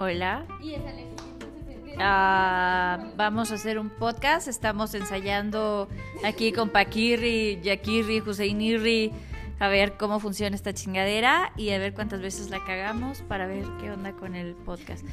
Hola. Y es Alexis. Ah, vamos a hacer un podcast. Estamos ensayando aquí con Paquirri, Yakirri, Huseinirri a ver cómo funciona esta chingadera y a ver cuántas veces la cagamos para ver qué onda con el podcast.